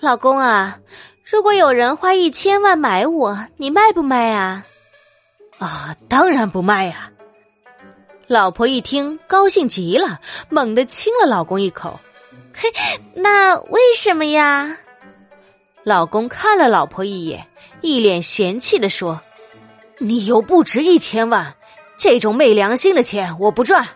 老公啊，如果有人花一千万买我，你卖不卖啊？啊，当然不卖呀！老婆一听，高兴极了，猛地亲了老公一口。嘿，那为什么呀？老公看了老婆一眼，一脸嫌弃的说：“你又不值一千万，这种昧良心的钱我不赚。”